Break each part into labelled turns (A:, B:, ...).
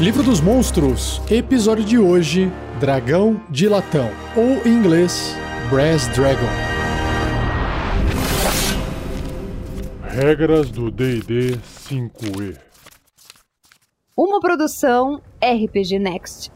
A: Livro dos Monstros, episódio de hoje: Dragão de Latão, ou em inglês, Brass Dragon.
B: Regras do DD 5E.
C: Uma produção RPG Next.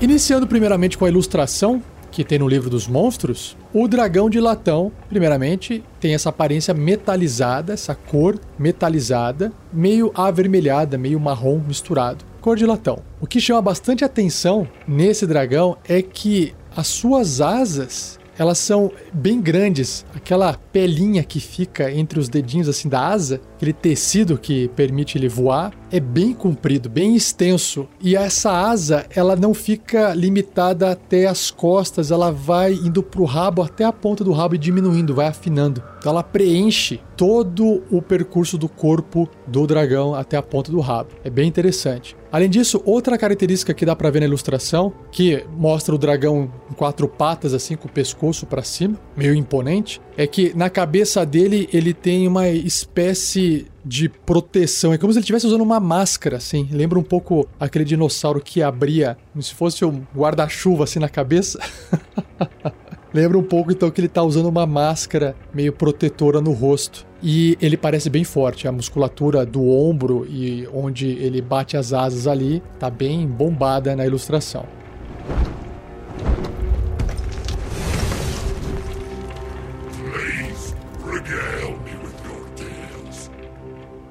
A: Iniciando primeiramente com a ilustração que tem no livro dos monstros, o dragão de latão, primeiramente, tem essa aparência metalizada, essa cor metalizada, meio avermelhada, meio marrom misturado, cor de latão. O que chama bastante atenção nesse dragão é que as suas asas elas são bem grandes. Aquela pelinha que fica entre os dedinhos assim da asa, aquele tecido que permite ele voar, é bem comprido, bem extenso. E essa asa, ela não fica limitada até as costas, ela vai indo pro rabo até a ponta do rabo e diminuindo, vai afinando. Então ela preenche todo o percurso do corpo do dragão até a ponta do rabo. É bem interessante. Além disso, outra característica que dá para ver na ilustração, que mostra o dragão em quatro patas assim com o pescoço para cima, meio imponente, é que na cabeça dele ele tem uma espécie de proteção. É como se ele estivesse usando uma máscara, assim. Lembra um pouco aquele dinossauro que abria, como se fosse um guarda-chuva assim na cabeça. Lembra um pouco então que ele está usando uma máscara meio protetora no rosto. E ele parece bem forte, a musculatura do ombro e onde ele bate as asas ali tá bem bombada na ilustração.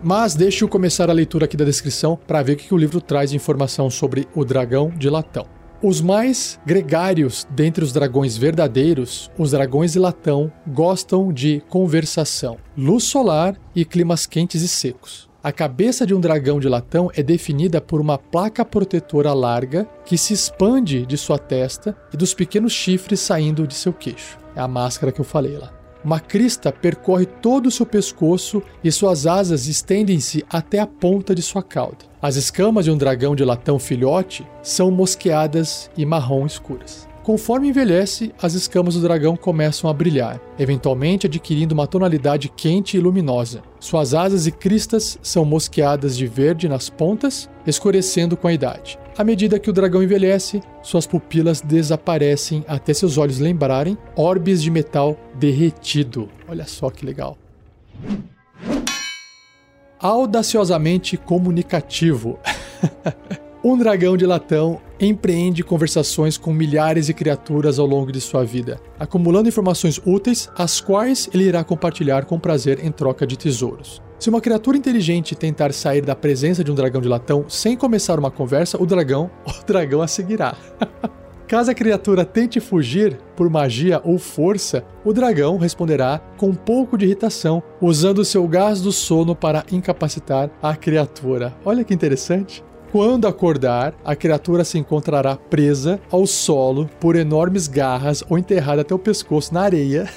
A: Mas deixe eu começar a leitura aqui da descrição para ver o que o livro traz de informação sobre o dragão de latão. Os mais gregários dentre os dragões verdadeiros, os dragões de latão, gostam de conversação, luz solar e climas quentes e secos. A cabeça de um dragão de latão é definida por uma placa protetora larga que se expande de sua testa e dos pequenos chifres saindo de seu queixo. É a máscara que eu falei lá. Uma crista percorre todo o seu pescoço e suas asas estendem-se até a ponta de sua cauda. As escamas de um dragão de latão filhote são mosqueadas e marrom escuras. Conforme envelhece, as escamas do dragão começam a brilhar, eventualmente adquirindo uma tonalidade quente e luminosa. Suas asas e cristas são mosqueadas de verde nas pontas, escurecendo com a idade. À medida que o dragão envelhece, suas pupilas desaparecem até seus olhos lembrarem orbes de metal derretido. Olha só que legal. Audaciosamente comunicativo. Um dragão de latão empreende conversações com milhares de criaturas ao longo de sua vida, acumulando informações úteis, as quais ele irá compartilhar com prazer em troca de tesouros. Se uma criatura inteligente tentar sair da presença de um dragão de latão sem começar uma conversa, o dragão, o dragão a seguirá. Caso a criatura tente fugir por magia ou força, o dragão responderá com um pouco de irritação, usando seu gás do sono para incapacitar a criatura. Olha que interessante. Quando acordar, a criatura se encontrará presa ao solo por enormes garras ou enterrada até o pescoço na areia.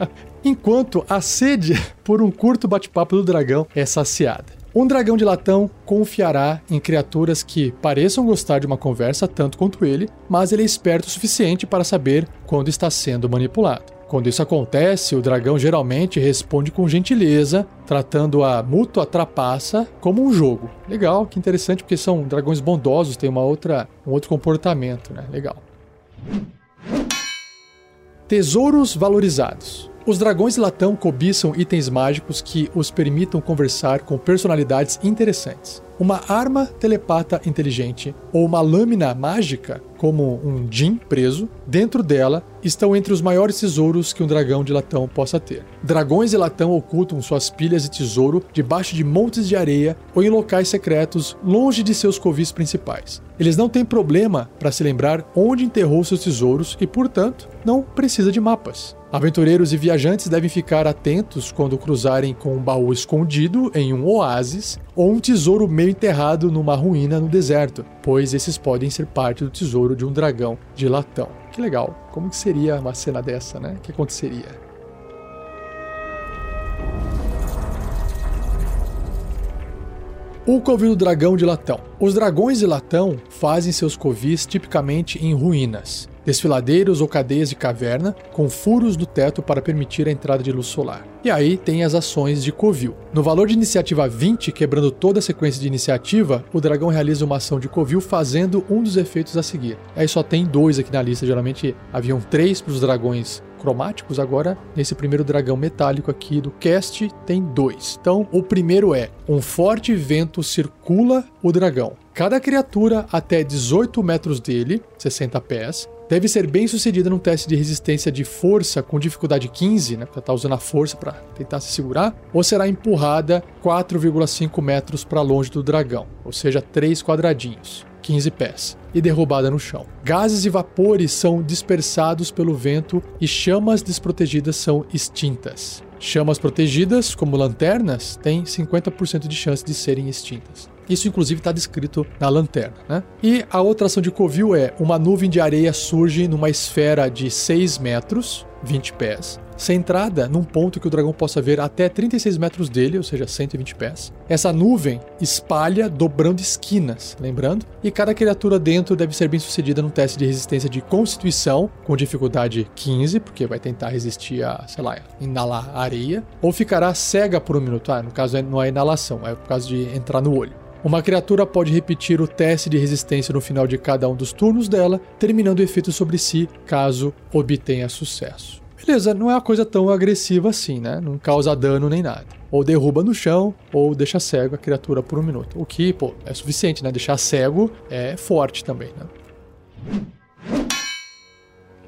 A: Enquanto a sede por um curto bate-papo do dragão é saciada. Um dragão de latão confiará em criaturas que pareçam gostar de uma conversa tanto quanto ele, mas ele é esperto o suficiente para saber quando está sendo manipulado. Quando isso acontece, o dragão geralmente responde com gentileza, tratando a mútua trapaça como um jogo. Legal, que interessante, porque são dragões bondosos, tem uma outra, um outro comportamento, né? Legal. Tesouros valorizados. Os dragões latão cobiçam itens mágicos que os permitam conversar com personalidades interessantes. Uma arma telepata inteligente ou uma lâmina mágica, como um Jin preso, dentro dela estão entre os maiores tesouros que um dragão de latão possa ter. Dragões de latão ocultam suas pilhas de tesouro debaixo de montes de areia ou em locais secretos longe de seus covis principais. Eles não têm problema para se lembrar onde enterrou seus tesouros e, portanto, não precisa de mapas. Aventureiros e viajantes devem ficar atentos quando cruzarem com um baú escondido em um oásis ou um tesouro meio enterrado numa ruína no deserto, pois esses podem ser parte do tesouro de um dragão de latão. Que legal. Como que seria uma cena dessa, né? O que aconteceria? O covil do dragão de latão. Os dragões de latão fazem seus covis tipicamente em ruínas desfiladeiros ou cadeias de caverna com furos no teto para permitir a entrada de luz solar. E aí tem as ações de Covil. No valor de iniciativa 20, quebrando toda a sequência de iniciativa, o dragão realiza uma ação de Covil fazendo um dos efeitos a seguir. Aí só tem dois aqui na lista, geralmente haviam três para os dragões cromáticos, agora nesse primeiro dragão metálico aqui do cast tem dois. Então, o primeiro é: um forte vento circula o dragão. Cada criatura até 18 metros dele, 60 pés, deve ser bem sucedida num teste de resistência de força com dificuldade 15, né? Porque tá usando a força para tentar se segurar, ou será empurrada 4,5 metros para longe do dragão, ou seja, 3 quadradinhos. 15 pés, e derrubada no chão. Gases e vapores são dispersados pelo vento e chamas desprotegidas são extintas. Chamas protegidas, como lanternas, têm 50% de chance de serem extintas. Isso, inclusive, está descrito na lanterna. Né? E a outra ação de Covil é: uma nuvem de areia surge numa esfera de 6 metros, 20 pés, centrada num ponto que o dragão possa ver até 36 metros dele, ou seja, 120 pés. Essa nuvem espalha dobrando esquinas, lembrando, e cada criatura dentro deve ser bem sucedida num teste de resistência de constituição, com dificuldade 15, porque vai tentar resistir a, sei lá, inalar areia, ou ficará cega por um minuto. Ah, no caso não é inalação, é por causa de entrar no olho. Uma criatura pode repetir o teste de resistência no final de cada um dos turnos dela, terminando o efeito sobre si caso obtenha sucesso. Beleza, não é uma coisa tão agressiva assim, né? Não causa dano nem nada. Ou derruba no chão, ou deixa cego a criatura por um minuto. O que, pô, é suficiente, né? Deixar cego é forte também, né?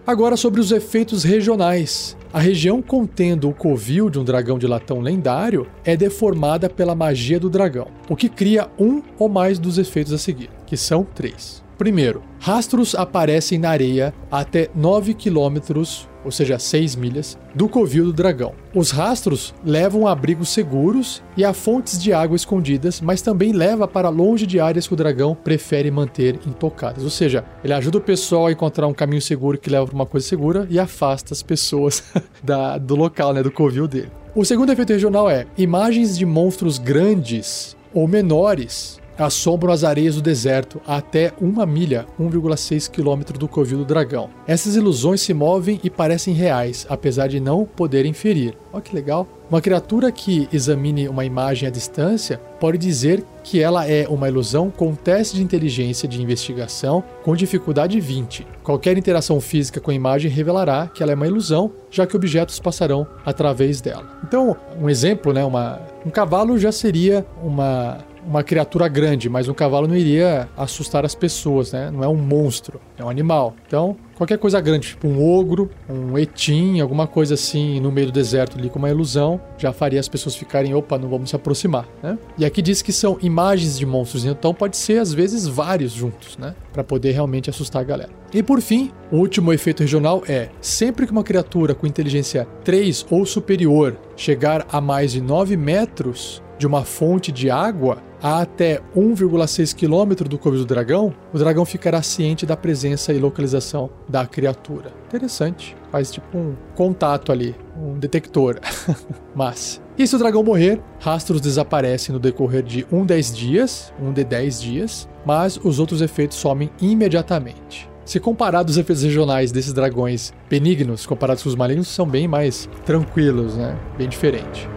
A: Agora sobre os efeitos regionais. A região contendo o covil de um dragão de latão lendário é deformada pela magia do dragão, o que cria um ou mais dos efeitos a seguir, que são três. Primeiro, rastros aparecem na areia até 9 quilômetros, ou seja, 6 milhas, do covil do dragão. Os rastros levam a abrigos seguros e a fontes de água escondidas, mas também leva para longe de áreas que o dragão prefere manter intocadas. Ou seja, ele ajuda o pessoal a encontrar um caminho seguro que leva para uma coisa segura e afasta as pessoas da, do local, né, do covil dele. O segundo efeito regional é imagens de monstros grandes ou menores assombram as areias do deserto até uma milha, 1,6 quilômetro do covil do dragão. Essas ilusões se movem e parecem reais, apesar de não poderem ferir. Olha que legal. Uma criatura que examine uma imagem à distância pode dizer que ela é uma ilusão com teste de inteligência de investigação com dificuldade 20. Qualquer interação física com a imagem revelará que ela é uma ilusão, já que objetos passarão através dela. Então, um exemplo, né, uma, um cavalo já seria uma uma criatura grande, mas um cavalo não iria assustar as pessoas, né? Não é um monstro, é um animal. Então, qualquer coisa grande, tipo um ogro, um etim, alguma coisa assim no meio do deserto ali com uma ilusão, já faria as pessoas ficarem, opa, não vamos se aproximar, né? E aqui diz que são imagens de monstros, então pode ser às vezes vários juntos, né? Para poder realmente assustar a galera. E por fim, o último efeito regional é: sempre que uma criatura com inteligência 3 ou superior chegar a mais de 9 metros de uma fonte de água, a até 1,6 km do Covil do Dragão, o dragão ficará ciente da presença e localização da criatura. Interessante. Faz tipo um contato ali, um detector. Mas. E se o dragão morrer, rastros desaparecem no decorrer de um 10 dias, um de 10 dias, mas os outros efeitos somem imediatamente. Se comparado os efeitos regionais desses dragões benignos comparados com os malignos, são bem mais tranquilos, né? Bem diferente.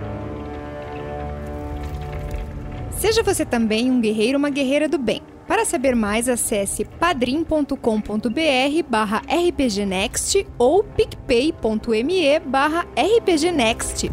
C: Seja você também um guerreiro ou uma guerreira do bem. Para saber mais, acesse padrim.com.br barra rpgnext ou picpay.me barra rpgnext.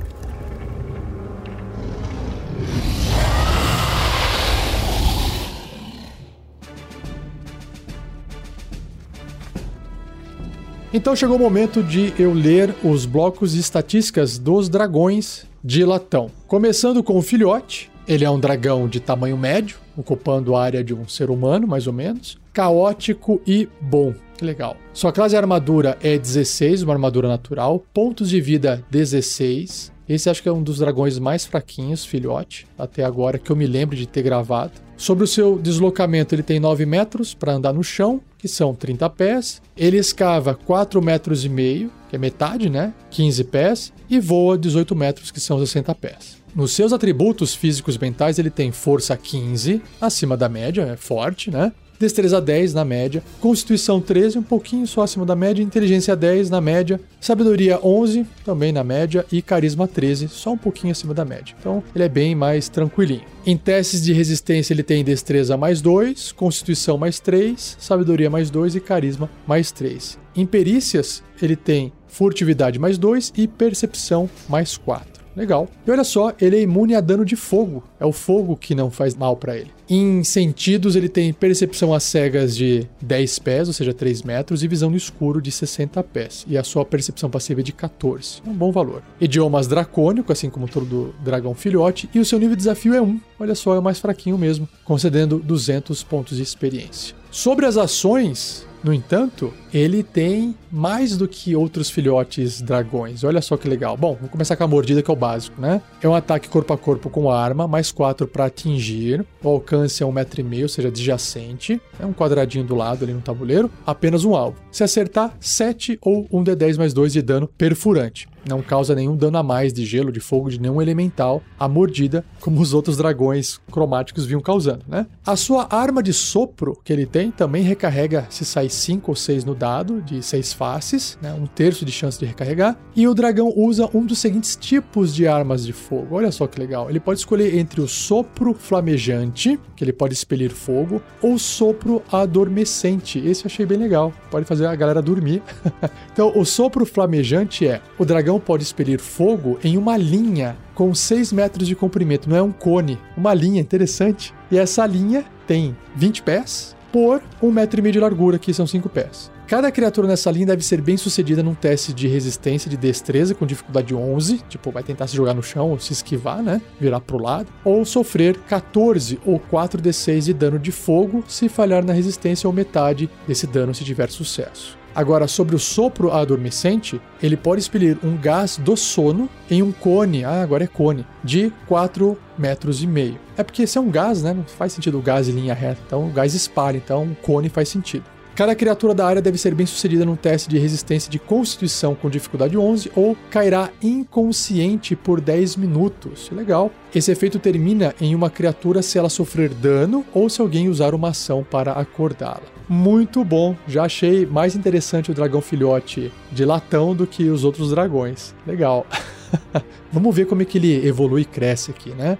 A: Então chegou o momento de eu ler os blocos de estatísticas dos dragões de latão. Começando com o filhote, ele é um dragão de tamanho médio, ocupando a área de um ser humano, mais ou menos. Caótico e bom. Que legal. Sua classe de armadura é 16, uma armadura natural. Pontos de vida 16. Esse acho que é um dos dragões mais fraquinhos, filhote, até agora que eu me lembro de ter gravado. Sobre o seu deslocamento, ele tem 9 metros para andar no chão, que são 30 pés. Ele escava 4 metros e meio, que é metade, né? 15 pés. E voa 18 metros, que são 60 pés. Nos seus atributos físicos mentais, ele tem força 15, acima da média, é forte, né? Destreza 10 na média, Constituição 13, um pouquinho só acima da média, Inteligência 10 na média, Sabedoria 11 também na média e Carisma 13, só um pouquinho acima da média. Então ele é bem mais tranquilinho. Em testes de resistência ele tem Destreza mais 2, Constituição mais 3, Sabedoria mais 2 e Carisma mais 3. Em perícias ele tem Furtividade mais 2 e Percepção mais 4. Legal. E olha só, ele é imune a dano de fogo. É o fogo que não faz mal para ele. Em sentidos, ele tem percepção às cegas de 10 pés, ou seja, 3 metros, e visão no escuro de 60 pés. E a sua percepção passiva é de 14. É um bom valor. Idiomas dracônico, assim como todo dragão filhote, e o seu nível de desafio é 1. Olha só, é o mais fraquinho mesmo, concedendo 200 pontos de experiência. Sobre as ações, no entanto, ele tem mais do que outros filhotes dragões. Olha só que legal. Bom, vamos começar com a mordida, que é o básico, né? É um ataque corpo a corpo com arma, mais 4 para atingir. O alcance é um metro e meio, ou seja, adjacente. É um quadradinho do lado ali no tabuleiro. Apenas um alvo. Se acertar, 7 ou um D10 mais 2 de dano perfurante. Não causa nenhum dano a mais de gelo, de fogo, de nenhum elemental. A mordida, como os outros dragões cromáticos vinham causando, né? A sua arma de sopro que ele tem também recarrega se sair 5 ou 6 no dado, de 6 faces, né? um terço de chance de recarregar. E o dragão usa um dos seguintes tipos de armas de fogo. Olha só que legal. Ele pode escolher entre o sopro flamejante, que ele pode expelir fogo, ou sopro adormecente. Esse eu achei bem legal. Pode fazer a galera dormir. então, o sopro flamejante é: o dragão pode expelir fogo em uma linha com 6 metros de comprimento, não é um cone, uma linha interessante. E essa linha tem 20 pés por 1,5 metro e meio de largura, que são 5 pés. Cada criatura nessa linha deve ser bem sucedida num teste de resistência de destreza com dificuldade 11, tipo, vai tentar se jogar no chão ou se esquivar, né? Virar pro lado, ou sofrer 14 ou 4d6 de dano de fogo se falhar na resistência ou metade desse dano se tiver sucesso. Agora, sobre o sopro adormecente, ele pode expelir um gás do sono em um cone, ah, agora é cone, de 4 metros e meio. É porque esse é um gás, né? Não faz sentido o gás em linha reta, então o gás espalha, então um cone faz sentido. Cada criatura da área deve ser bem sucedida num teste de resistência de constituição com dificuldade 11 ou cairá inconsciente por 10 minutos. Legal. Esse efeito termina em uma criatura se ela sofrer dano ou se alguém usar uma ação para acordá-la. Muito bom. Já achei mais interessante o dragão filhote de latão do que os outros dragões. Legal. Vamos ver como é que ele evolui e cresce aqui, né?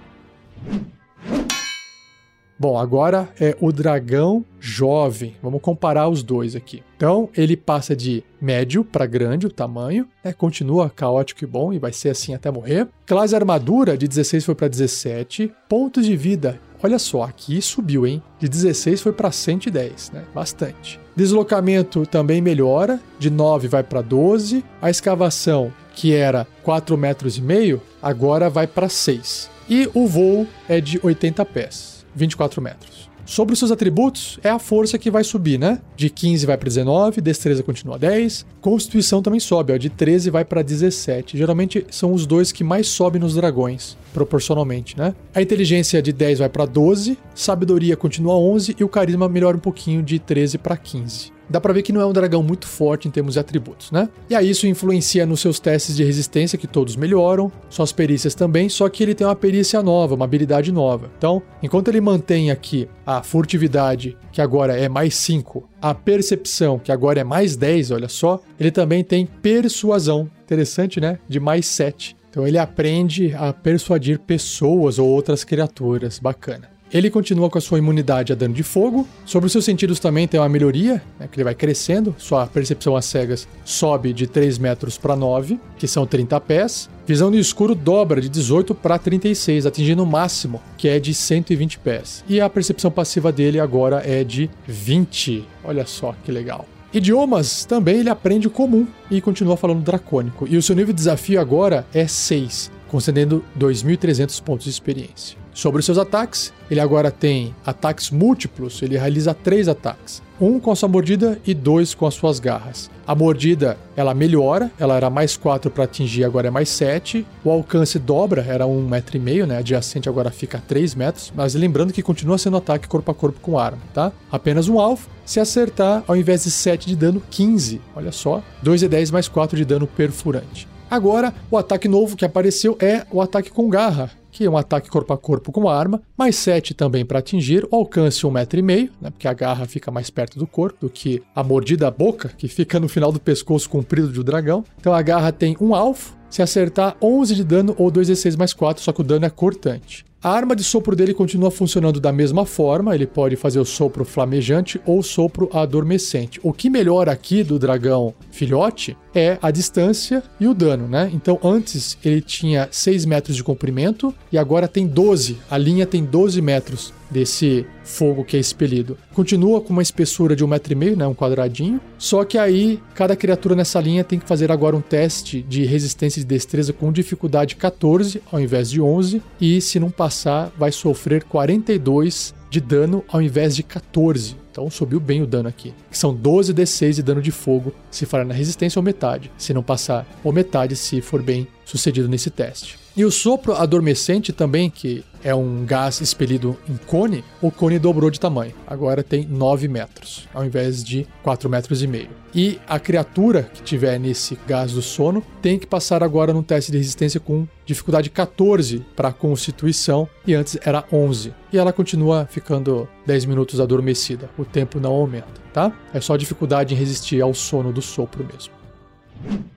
A: Bom, agora é o dragão jovem. Vamos comparar os dois aqui. Então, ele passa de médio para grande o tamanho, né? continua caótico e bom e vai ser assim até morrer. Classe armadura de 16 foi para 17. Pontos de vida, olha só, aqui subiu, hein? De 16 foi para 110, né? Bastante. Deslocamento também melhora, de 9 vai para 12. A escavação, que era 4 metros e meio, agora vai para 6. E o voo é de 80 pés. 24 metros. Sobre os seus atributos, é a força que vai subir, né? De 15 vai para 19, destreza continua 10, constituição também sobe, ó, de 13 vai para 17. Geralmente são os dois que mais sobem nos dragões, proporcionalmente, né? A inteligência de 10 vai para 12, sabedoria continua 11 e o carisma melhora um pouquinho de 13 para 15 dá pra ver que não é um dragão muito forte em termos de atributos, né? E aí isso influencia nos seus testes de resistência, que todos melhoram, suas perícias também, só que ele tem uma perícia nova, uma habilidade nova. Então, enquanto ele mantém aqui a furtividade, que agora é mais 5, a percepção, que agora é mais 10, olha só, ele também tem persuasão. Interessante, né? De mais 7. Então ele aprende a persuadir pessoas ou outras criaturas. Bacana. Ele continua com a sua imunidade a dano de fogo. Sobre os seus sentidos também tem uma melhoria, né, que ele vai crescendo. Sua percepção às cegas sobe de 3 metros para 9, que são 30 pés. Visão no escuro dobra de 18 para 36, atingindo o máximo, que é de 120 pés. E a percepção passiva dele agora é de 20. Olha só que legal. Idiomas também ele aprende o comum e continua falando dracônico. E o seu nível de desafio agora é 6. Concedendo 2.300 pontos de experiência. Sobre os seus ataques, ele agora tem ataques múltiplos, ele realiza três ataques. Um com a sua mordida e dois com as suas garras. A mordida, ela melhora, ela era mais 4 para atingir, agora é mais 7. O alcance dobra, era 1,5 um metro e meio, né? Adjacente agora fica 3 metros. Mas lembrando que continua sendo ataque corpo a corpo com arma, tá? Apenas um alvo. Se acertar, ao invés de 7 de dano, 15. Olha só, 2 e 10 mais 4 de dano perfurante. Agora, o ataque novo que apareceu é o ataque com garra, que é um ataque corpo a corpo com arma, mais 7 também para atingir, o alcance 1,5 metro, e meio, né, porque a garra fica mais perto do corpo do que a mordida à boca, que fica no final do pescoço comprido de um dragão. Então a garra tem um alvo, se acertar 11 de dano ou 2d6 mais 4, só que o dano é cortante. A arma de sopro dele continua funcionando da mesma forma, ele pode fazer o sopro flamejante ou sopro adormecente. O que melhora aqui do dragão filhote é a distância e o dano, né? Então antes ele tinha 6 metros de comprimento e agora tem 12. A linha tem 12 metros desse fogo que é expelido. Continua com uma espessura de um metro e meio, né, um quadradinho. Só que aí cada criatura nessa linha tem que fazer agora um teste de resistência de destreza com dificuldade 14 ao invés de 11 e se não passar vai sofrer 42 de dano ao invés de 14. Então subiu bem o dano aqui. São 12 D6 de dano de fogo se falhar na resistência ou metade. Se não passar, ou metade se for bem sucedido nesse teste. E o sopro adormecente também, que é um gás expelido em cone, o cone dobrou de tamanho. Agora tem 9 metros, ao invés de 4 metros e meio. E a criatura que tiver nesse gás do sono tem que passar agora num teste de resistência com dificuldade 14 para constituição e antes era 11. E ela continua ficando 10 minutos adormecida. O tempo não aumenta, tá? É só dificuldade em resistir ao sono do sopro mesmo.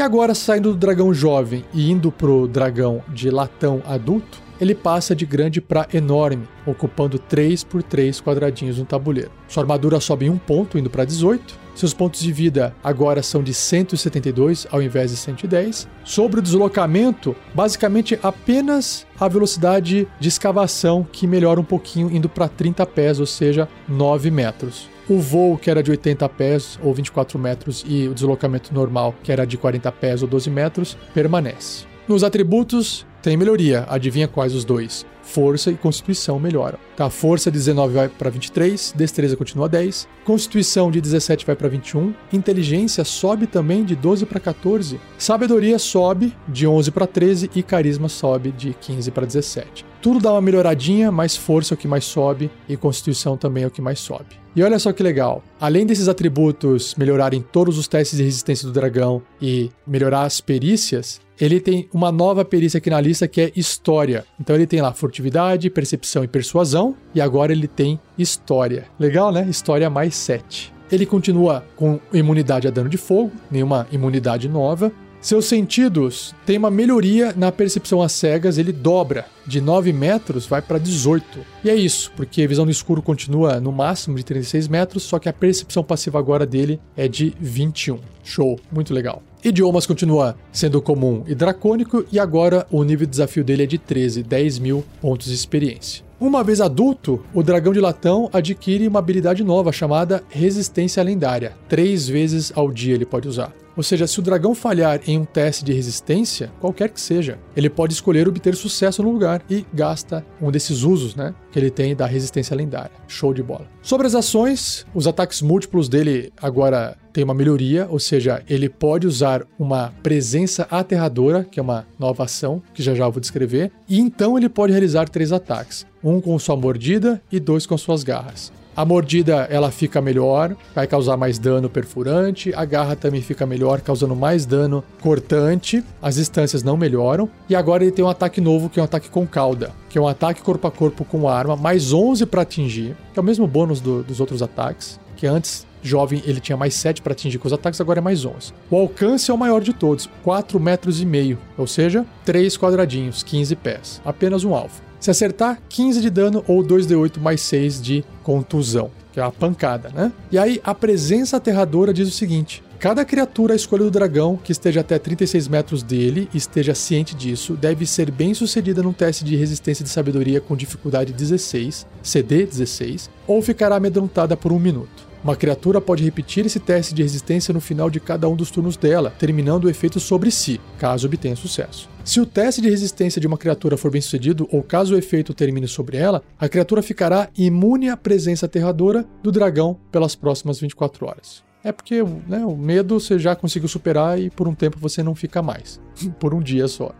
A: E agora, saindo do dragão jovem e indo pro dragão de latão adulto, ele passa de grande para enorme, ocupando 3 por 3 quadradinhos no tabuleiro. Sua armadura sobe em um ponto, indo para 18. Seus pontos de vida agora são de 172 ao invés de 110. Sobre o deslocamento, basicamente apenas a velocidade de escavação que melhora um pouquinho, indo para 30 pés, ou seja, 9 metros. O voo, que era de 80 pés ou 24 metros, e o deslocamento normal, que era de 40 pés ou 12 metros, permanece. Nos atributos, tem melhoria. Adivinha quais os dois? Força e Constituição melhoram. Tá, força de 19 vai para 23, destreza continua 10, Constituição de 17 vai para 21, inteligência sobe também de 12 para 14, sabedoria sobe de 11 para 13 e carisma sobe de 15 para 17. Tudo dá uma melhoradinha, mas força é o que mais sobe e constituição também é o que mais sobe. E olha só que legal, além desses atributos melhorarem todos os testes de resistência do dragão e melhorar as perícias, ele tem uma nova perícia aqui na lista que é História. Então ele tem lá Furtividade, Percepção e Persuasão, e agora ele tem História. Legal, né? História mais 7. Ele continua com imunidade a dano de fogo, nenhuma imunidade nova, seus sentidos têm uma melhoria na percepção às cegas, ele dobra de 9 metros, vai para 18. E é isso, porque a visão no escuro continua no máximo de 36 metros, só que a percepção passiva agora dele é de 21. Show, muito legal. Idiomas continua sendo comum e dracônico, e agora o nível de desafio dele é de 13, 10 mil pontos de experiência. Uma vez adulto, o dragão de latão adquire uma habilidade nova chamada Resistência Lendária. Três vezes ao dia ele pode usar. Ou seja, se o dragão falhar em um teste de resistência, qualquer que seja, ele pode escolher obter sucesso no lugar e gasta um desses usos, né? Que ele tem da resistência lendária. Show de bola. Sobre as ações, os ataques múltiplos dele agora tem uma melhoria, ou seja, ele pode usar uma presença aterradora, que é uma nova ação, que já já vou descrever, e então ele pode realizar três ataques: um com sua mordida e dois com suas garras. A mordida ela fica melhor, vai causar mais dano perfurante. A garra também fica melhor, causando mais dano cortante. As distâncias não melhoram. E agora ele tem um ataque novo, que é um ataque com cauda, que é um ataque corpo a corpo com arma, mais 11 para atingir, que é o mesmo bônus do, dos outros ataques, que antes jovem ele tinha mais 7 para atingir com os ataques, agora é mais 11. O alcance é o maior de todos, 4 metros e meio, ou seja, 3 quadradinhos, 15 pés. Apenas um alvo. Se acertar, 15 de dano ou 2d8 mais 6 de contusão, que é uma pancada, né? E aí a presença aterradora diz o seguinte: Cada criatura à escolha do dragão que esteja até 36 metros dele e esteja ciente disso deve ser bem sucedida num teste de resistência de sabedoria com dificuldade 16, CD 16, ou ficará amedrontada por um minuto. Uma criatura pode repetir esse teste de resistência no final de cada um dos turnos dela, terminando o efeito sobre si, caso obtenha sucesso. Se o teste de resistência de uma criatura for bem sucedido, ou caso o efeito termine sobre ela, a criatura ficará imune à presença aterradora do dragão pelas próximas 24 horas. É porque né, o medo você já conseguiu superar e por um tempo você não fica mais. por um dia só.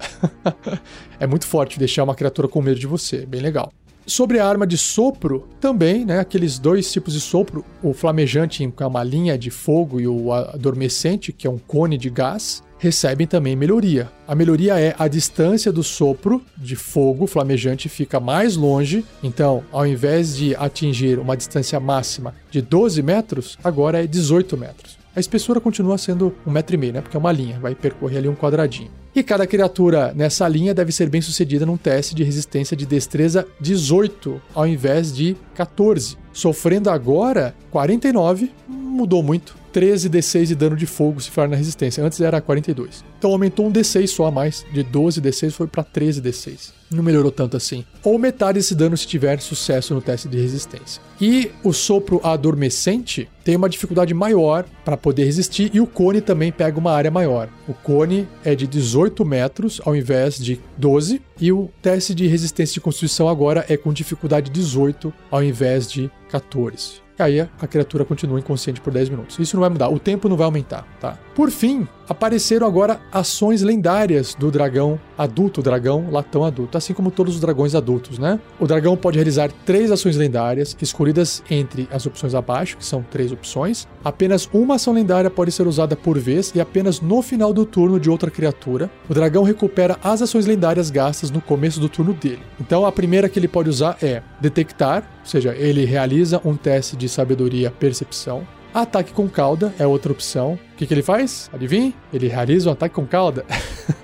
A: é muito forte deixar uma criatura com medo de você, bem legal. Sobre a arma de sopro, também, né? Aqueles dois tipos de sopro, o flamejante com uma linha de fogo e o adormecente, que é um cone de gás, recebem também melhoria. A melhoria é a distância do sopro de fogo flamejante fica mais longe, então, ao invés de atingir uma distância máxima de 12 metros, agora é 18 metros. A espessura continua sendo um metro e meio, né? Porque é uma linha, vai percorrer ali um quadradinho. E cada criatura nessa linha deve ser bem sucedida num teste de resistência de destreza 18 ao invés de 14. Sofrendo agora 49, mudou muito. 13 D6 de dano de fogo se for na resistência. Antes era 42. Então aumentou um D6 só a mais. De 12 D6 foi para 13 D6. Não melhorou tanto assim. Ou metade desse dano se tiver sucesso no teste de resistência. E o sopro adormecente tem uma dificuldade maior para poder resistir. E o cone também pega uma área maior. O cone é de 18 metros ao invés de 12. E o teste de resistência de constituição agora é com dificuldade 18 ao invés de 14 aí a criatura continua inconsciente por 10 minutos. Isso não vai mudar, o tempo não vai aumentar, tá? Por fim, apareceram agora ações lendárias do dragão adulto, dragão latão adulto, assim como todos os dragões adultos, né? O dragão pode realizar três ações lendárias, escolhidas entre as opções abaixo, que são três opções. Apenas uma ação lendária pode ser usada por vez e apenas no final do turno de outra criatura. O dragão recupera as ações lendárias gastas no começo do turno dele. Então a primeira que ele pode usar é detectar, ou seja, ele realiza um teste de sabedoria percepção. Ataque com cauda é outra opção. Que, que ele faz? Adivinhe? Ele realiza um ataque com cauda.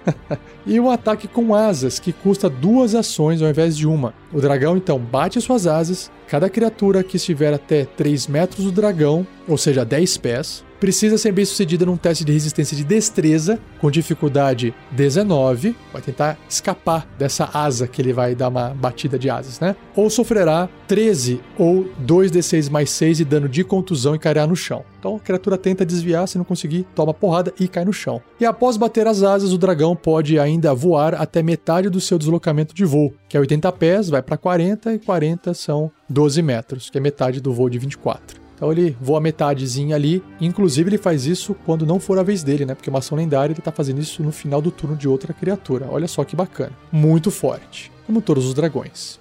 A: e um ataque com asas, que custa duas ações ao invés de uma. O dragão então bate suas asas. Cada criatura que estiver até 3 metros do dragão, ou seja, 10 pés, precisa ser bem sucedida num teste de resistência de destreza com dificuldade 19, vai tentar escapar dessa asa que ele vai dar uma batida de asas, né? Ou sofrerá 13 ou 2d6 mais 6 de dano de contusão e cairá no chão. Então a criatura tenta desviar, se não conseguir, toma porrada e cai no chão. E após bater as asas, o dragão pode ainda voar até metade do seu deslocamento de voo, que é 80 pés, vai para 40 e 40 são 12 metros, que é metade do voo de 24. Então ele voa metadezinha ali. Inclusive, ele faz isso quando não for a vez dele, né? Porque uma ação lendária ele tá fazendo isso no final do turno de outra criatura. Olha só que bacana. Muito forte. Como todos os dragões.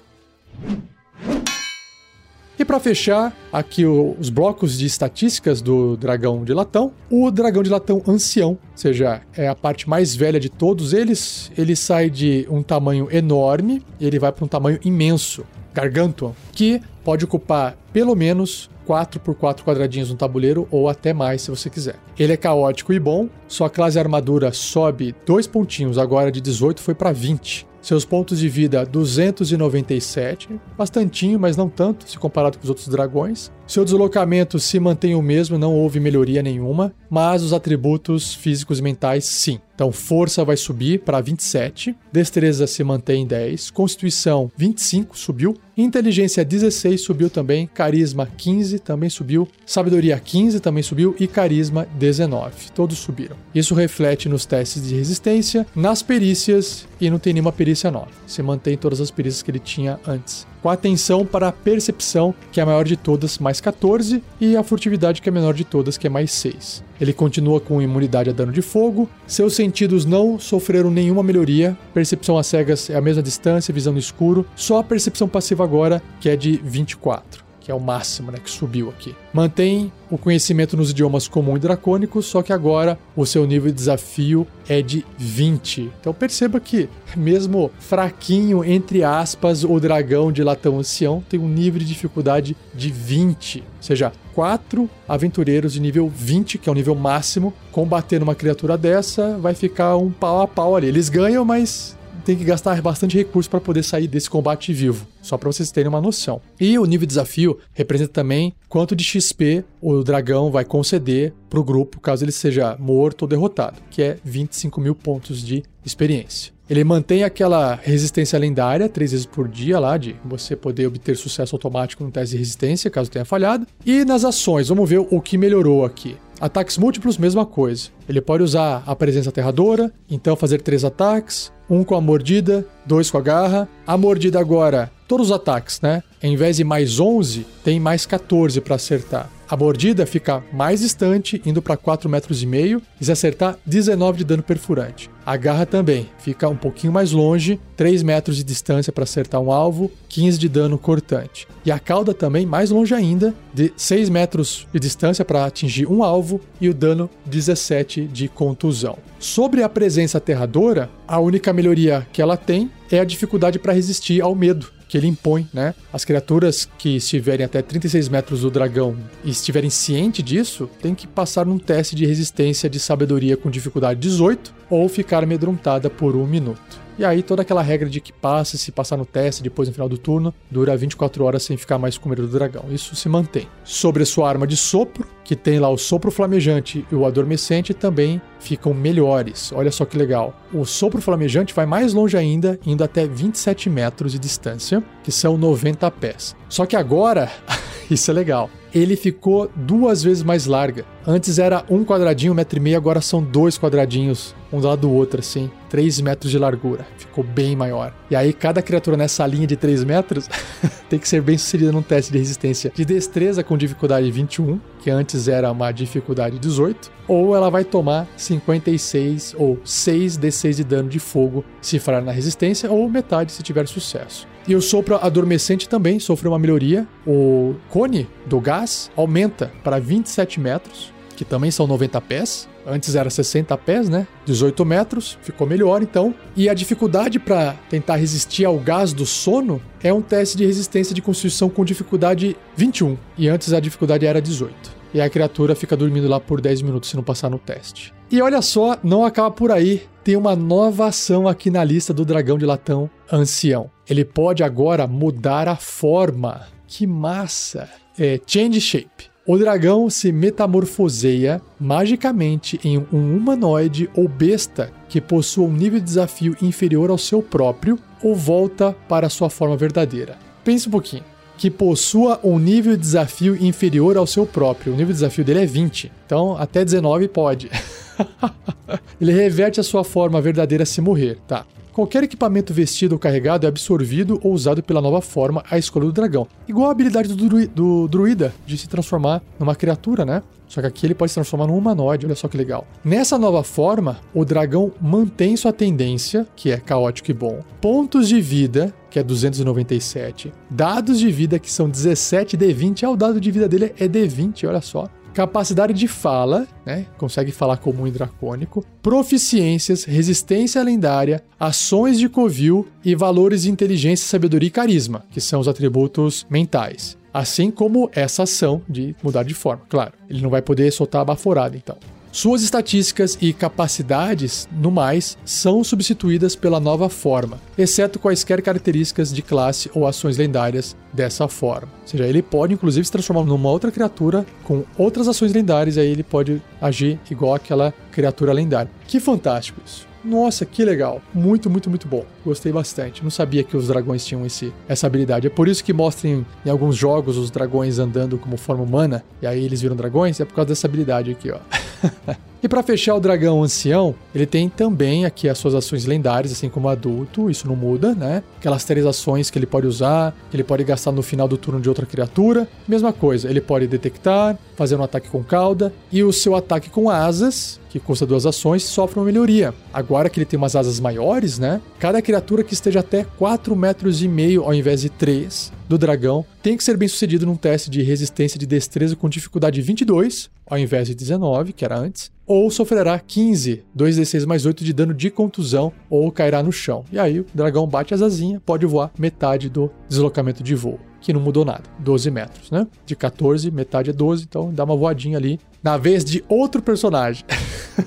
A: E para fechar aqui os blocos de estatísticas do dragão de latão, o dragão de latão ancião, ou seja, é a parte mais velha de todos eles, ele sai de um tamanho enorme ele vai para um tamanho imenso, gargantuan, que pode ocupar pelo menos 4 por 4 quadradinhos no tabuleiro ou até mais se você quiser. Ele é caótico e bom, sua classe armadura sobe dois pontinhos, agora de 18 foi para 20. Seus pontos de vida 297, bastantinho, mas não tanto se comparado com os outros dragões. Seu deslocamento se mantém o mesmo, não houve melhoria nenhuma, mas os atributos físicos e mentais sim. Então, força vai subir para 27, destreza se mantém em 10, constituição 25 subiu, inteligência 16 subiu também, carisma 15 também subiu, sabedoria 15 também subiu e carisma 19. Todos subiram. Isso reflete nos testes de resistência, nas perícias e não tem nenhuma perícia nova. Se mantém todas as perícias que ele tinha antes com atenção para a percepção, que é a maior de todas, mais 14, e a furtividade, que é a menor de todas, que é mais 6. Ele continua com imunidade a dano de fogo, seus sentidos não sofreram nenhuma melhoria, percepção a cegas é a mesma distância, visão no escuro, só a percepção passiva agora, que é de 24 que é o máximo, né, que subiu aqui. Mantém o conhecimento nos idiomas comum e dracônico, só que agora o seu nível de desafio é de 20. Então perceba que, mesmo fraquinho, entre aspas, o dragão de latão ancião tem um nível de dificuldade de 20. Ou seja, quatro aventureiros de nível 20, que é o nível máximo, combatendo uma criatura dessa, vai ficar um pau a pau ali. Eles ganham, mas tem que gastar bastante recurso para poder sair desse combate vivo, só para vocês terem uma noção. E o nível de desafio representa também quanto de XP o dragão vai conceder para o grupo caso ele seja morto ou derrotado, que é 25 mil pontos de experiência. Ele mantém aquela resistência lendária, três vezes por dia lá, de você poder obter sucesso automático no teste de resistência, caso tenha falhado. E nas ações, vamos ver o que melhorou aqui. Ataques múltiplos, mesma coisa. Ele pode usar a presença aterradora, então fazer três ataques, um com a mordida, dois com a garra. A mordida agora, todos os ataques, né? Em vez de mais 11, tem mais 14 para acertar. A mordida fica mais distante, indo para 4 metros e meio, e se acertar 19 de dano perfurante. A garra também fica um pouquinho mais longe, 3 metros de distância para acertar um alvo, 15 de dano cortante. E a cauda também mais longe ainda, de 6 metros de distância para atingir um alvo e o dano 17 de contusão. Sobre a presença aterradora, a única melhoria que ela tem é a dificuldade para resistir ao medo que ele impõe, né? As criaturas que estiverem até 36 metros do dragão e estiverem cientes disso, tem que passar num teste de resistência de sabedoria com dificuldade 18 ou ficar amedrontada por um minuto. E aí toda aquela regra de que passa, se passar no teste depois no final do turno, dura 24 horas sem ficar mais com medo do dragão. Isso se mantém. Sobre a sua arma de sopro, que tem lá o sopro flamejante e o adormecente, também ficam melhores. Olha só que legal. O sopro flamejante vai mais longe ainda, indo até 27 metros de distância, que são 90 pés. Só que agora, isso é legal ele ficou duas vezes mais larga. Antes era um quadradinho, um metro e meio, agora são dois quadradinhos, um do lado do outro, assim. três metros de largura. Ficou bem maior. E aí, cada criatura nessa linha de 3 metros tem que ser bem sucedida num teste de resistência de destreza com dificuldade 21, que antes era uma dificuldade 18, ou ela vai tomar 56 ou 6 d6 de dano de fogo se falhar na resistência, ou metade se tiver sucesso. E o sopro adormecente também sofreu uma melhoria. O cone do gás aumenta para 27 metros, que também são 90 pés. Antes era 60 pés, né? 18 metros, ficou melhor então. E a dificuldade para tentar resistir ao gás do sono é um teste de resistência de constituição com dificuldade 21. E antes a dificuldade era 18. E a criatura fica dormindo lá por 10 minutos se não passar no teste. E olha só, não acaba por aí. Tem uma nova ação aqui na lista do dragão de latão ancião. Ele pode agora mudar a forma. Que massa! É Change Shape. O dragão se metamorfoseia magicamente em um humanoide ou besta que possua um nível de desafio inferior ao seu próprio ou volta para sua forma verdadeira. Pense um pouquinho. Que possua um nível de desafio inferior ao seu próprio. O nível de desafio dele é 20. Então, até 19 pode. Ele reverte a sua forma verdadeira se morrer, tá? Qualquer equipamento vestido ou carregado é absorvido ou usado pela nova forma à escolha do dragão. Igual a habilidade do, dru do druida de se transformar numa criatura, né? Só que aqui ele pode se transformar num humanoide, olha só que legal. Nessa nova forma, o dragão mantém sua tendência, que é caótico e bom, pontos de vida, que é 297, dados de vida, que são 17 D20, ah, o dado de vida dele é D20, olha só capacidade de fala, né? Consegue falar comum e dracônico, proficiências, resistência lendária, ações de covil e valores de inteligência, sabedoria e carisma, que são os atributos mentais. Assim como essa ação de mudar de forma, claro. Ele não vai poder soltar a baforada, então. Suas estatísticas e capacidades, no mais, são substituídas pela nova forma, exceto quaisquer características de classe ou ações lendárias dessa forma. Ou seja, ele pode inclusive se transformar numa outra criatura com outras ações lendárias e aí ele pode agir igual aquela criatura lendária. Que fantástico isso! Nossa, que legal. Muito, muito, muito bom. Gostei bastante. Não sabia que os dragões tinham esse, essa habilidade. É por isso que mostram em alguns jogos os dragões andando como forma humana. E aí eles viram dragões. É por causa dessa habilidade aqui, ó. E para fechar o dragão ancião, ele tem também aqui as suas ações lendárias, assim como adulto, isso não muda, né? Aquelas três ações que ele pode usar, que ele pode gastar no final do turno de outra criatura. Mesma coisa, ele pode detectar, fazer um ataque com cauda, e o seu ataque com asas, que custa duas ações, sofre uma melhoria. Agora que ele tem umas asas maiores, né? Cada criatura que esteja até 4 metros e meio ao invés de 3 do dragão tem que ser bem sucedido num teste de resistência de destreza com dificuldade 22, ao invés de 19, que era antes, ou sofrerá 15, 2d6 mais 8 de dano de contusão, ou cairá no chão. E aí o dragão bate as asinhas, pode voar metade do deslocamento de voo, que não mudou nada, 12 metros, né? De 14, metade é 12, então dá uma voadinha ali, na vez de outro personagem.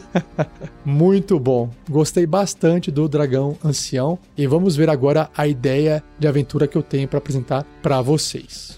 A: Muito bom. Gostei bastante do dragão ancião e vamos ver agora a ideia de aventura que eu tenho para apresentar para vocês.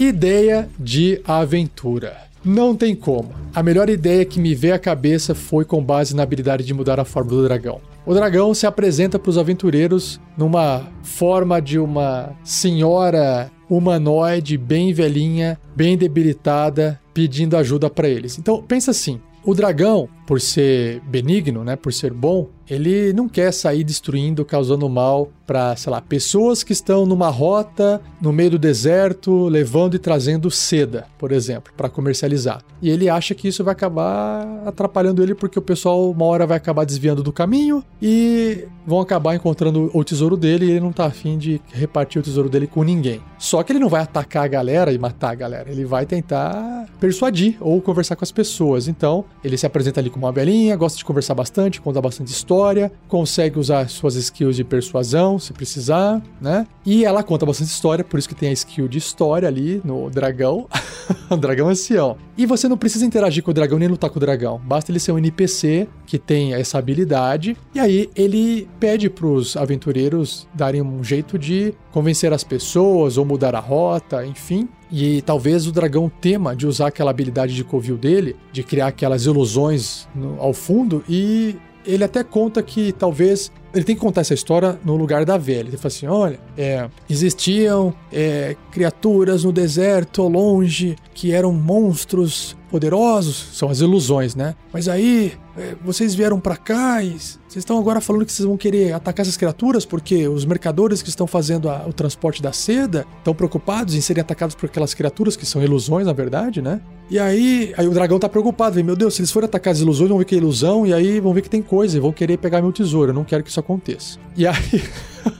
A: Ideia de aventura. Não tem como. A melhor ideia que me veio à cabeça foi com base na habilidade de mudar a forma do dragão. O dragão se apresenta para os aventureiros numa forma de uma senhora humanoide bem velhinha, bem debilitada, pedindo ajuda para eles. Então, pensa assim, o dragão, por ser benigno, né, por ser bom, ele não quer sair destruindo, causando mal para, sei lá, pessoas que estão numa rota no meio do deserto, levando e trazendo seda, por exemplo, para comercializar. E ele acha que isso vai acabar atrapalhando ele porque o pessoal uma hora vai acabar desviando do caminho e vão acabar encontrando o tesouro dele e ele não tá afim de repartir o tesouro dele com ninguém. Só que ele não vai atacar a galera e matar a galera, ele vai tentar persuadir ou conversar com as pessoas. Então, ele se apresenta ali como uma velhinha, gosta de conversar bastante, conta bastante história, consegue usar suas skills de persuasão se precisar, né? E ela conta bastante história, por isso que tem a skill de história ali no dragão, dragão ancião. E você não precisa interagir com o dragão nem lutar com o dragão, basta ele ser um NPC que tem essa habilidade, e aí ele pede pros aventureiros darem um jeito de convencer as pessoas ou mudar a rota, enfim. E talvez o dragão tema de usar aquela habilidade de covil dele, de criar aquelas ilusões no, ao fundo, e ele até conta que talvez ele tem que contar essa história no lugar da velha. Ele fala assim: olha, é, existiam é, criaturas no deserto longe que eram monstros poderosos, são as ilusões, né? Mas aí é, vocês vieram para cá e vocês estão agora falando que vocês vão querer atacar essas criaturas porque os mercadores que estão fazendo a, o transporte da seda estão preocupados em serem atacados por aquelas criaturas que são ilusões, na verdade, né? E aí, aí o dragão tá preocupado, vem, meu Deus, se eles forem atacar as ilusões, vão ver que é ilusão e aí vão ver que tem coisa e vão querer pegar meu tesouro. Eu não quero que isso aconteça. E aí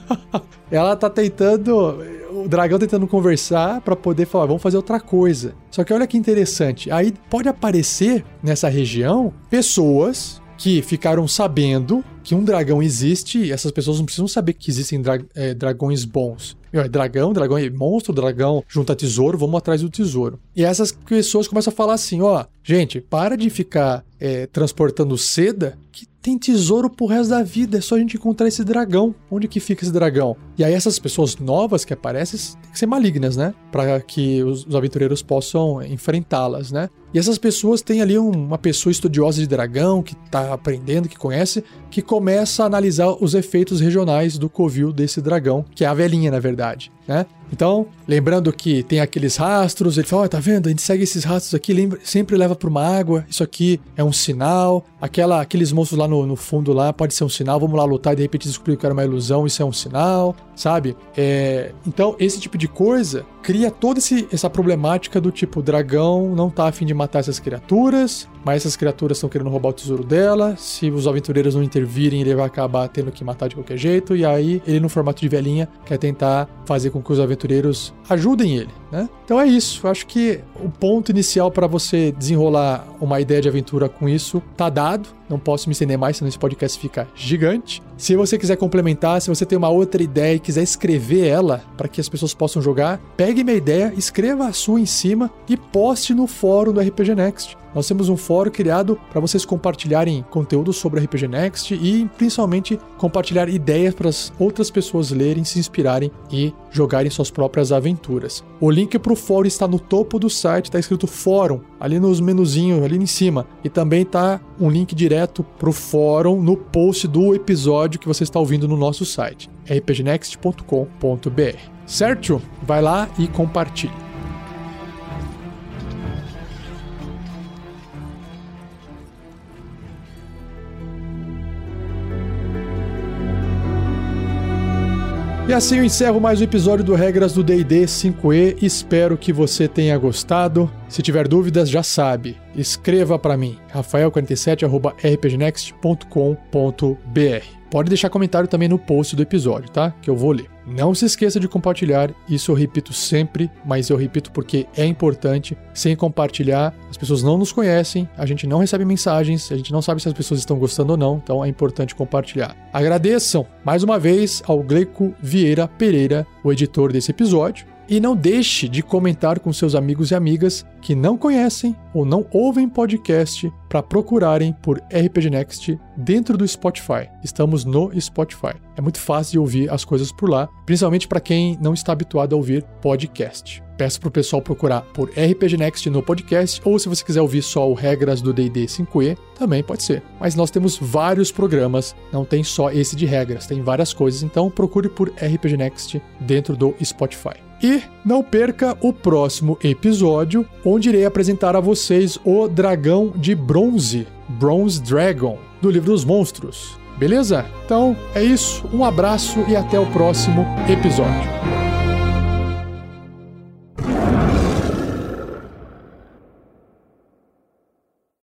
A: ela tá tentando o dragão tentando conversar para poder falar, vamos fazer outra coisa. Só que olha que interessante, aí pode aparecer nessa região pessoas que ficaram sabendo que um dragão existe e essas pessoas não precisam saber que existem dra é, dragões bons. Meu, é dragão, dragão é monstro, dragão junta tesouro, vamos atrás do tesouro. E essas pessoas começam a falar assim: ó, gente, para de ficar é, transportando seda, que tem tesouro pro resto da vida, é só a gente encontrar esse dragão. Onde que fica esse dragão? E aí essas pessoas novas que aparecem tem que ser malignas, né? Para que os aventureiros possam enfrentá-las, né? E essas pessoas têm ali uma pessoa estudiosa de dragão que tá aprendendo, que conhece, que começa a analisar os efeitos regionais do covil desse dragão, que é a velhinha, na verdade, né? Então, lembrando que tem aqueles rastros, ele fala, oh, tá vendo? A gente segue esses rastros aqui, lembra, sempre leva para uma água, isso aqui é um sinal, aquela, aqueles monstros lá no, no, fundo lá pode ser um sinal, vamos lá lutar e de repente descobrir que era uma ilusão, isso é um sinal, sabe? É, então, esse tipo de coisa cria toda esse, essa problemática do tipo, o dragão não tá afim de matar essas criaturas, mas essas criaturas estão querendo roubar o tesouro dela. Se os aventureiros não intervirem, ele vai acabar tendo que matar de qualquer jeito. E aí, ele, no formato de velhinha, quer tentar fazer com que os aventureiros ajudem ele, né? Então é isso. Eu acho que o ponto inicial para você desenrolar uma ideia de aventura com isso tá dado. Não posso me estender mais, senão esse podcast fica gigante. Se você quiser complementar, se você tem uma outra ideia e quiser escrever ela para que as pessoas possam jogar, pegue minha ideia, escreva a sua em cima e poste no fórum do RPG Next. Nós temos um fórum criado para vocês compartilharem conteúdo sobre RPG Next e principalmente compartilhar ideias para as outras pessoas lerem, se inspirarem e jogarem suas próprias aventuras. O link para o fórum está no topo do site, está escrito fórum, ali nos menuzinhos, ali em cima. E também está um link direto para o fórum no post do episódio que você está ouvindo no nosso site, rpgnext.com.br. Certo? Vai lá e compartilhe. E assim eu encerro mais um episódio do Regras do D&D 5e. Espero que você tenha gostado. Se tiver dúvidas, já sabe. Escreva para mim, rafael47@rpgnext.com.br. Pode deixar comentário também no post do episódio, tá? Que eu vou ler. Não se esqueça de compartilhar, isso eu repito sempre, mas eu repito porque é importante. Sem compartilhar, as pessoas não nos conhecem, a gente não recebe mensagens, a gente não sabe se as pessoas estão gostando ou não, então é importante compartilhar. Agradeçam mais uma vez ao Gleco Vieira Pereira, o editor desse episódio. E não deixe de comentar com seus amigos e amigas que não conhecem ou não ouvem podcast para procurarem por RPG Next dentro do Spotify. Estamos no Spotify. É muito fácil de ouvir as coisas por lá, principalmente para quem não está habituado a ouvir podcast. Peço pro pessoal procurar por RPG Next no podcast, ou se você quiser ouvir só o Regras do D&D 5e, também pode ser. Mas nós temos vários programas, não tem só esse de regras, tem várias coisas, então procure por RPG Next dentro do Spotify. E não perca o próximo episódio, onde irei apresentar a vocês o dragão de bronze, Bronze Dragon, do livro dos monstros. Beleza? Então é isso, um abraço e até o próximo episódio.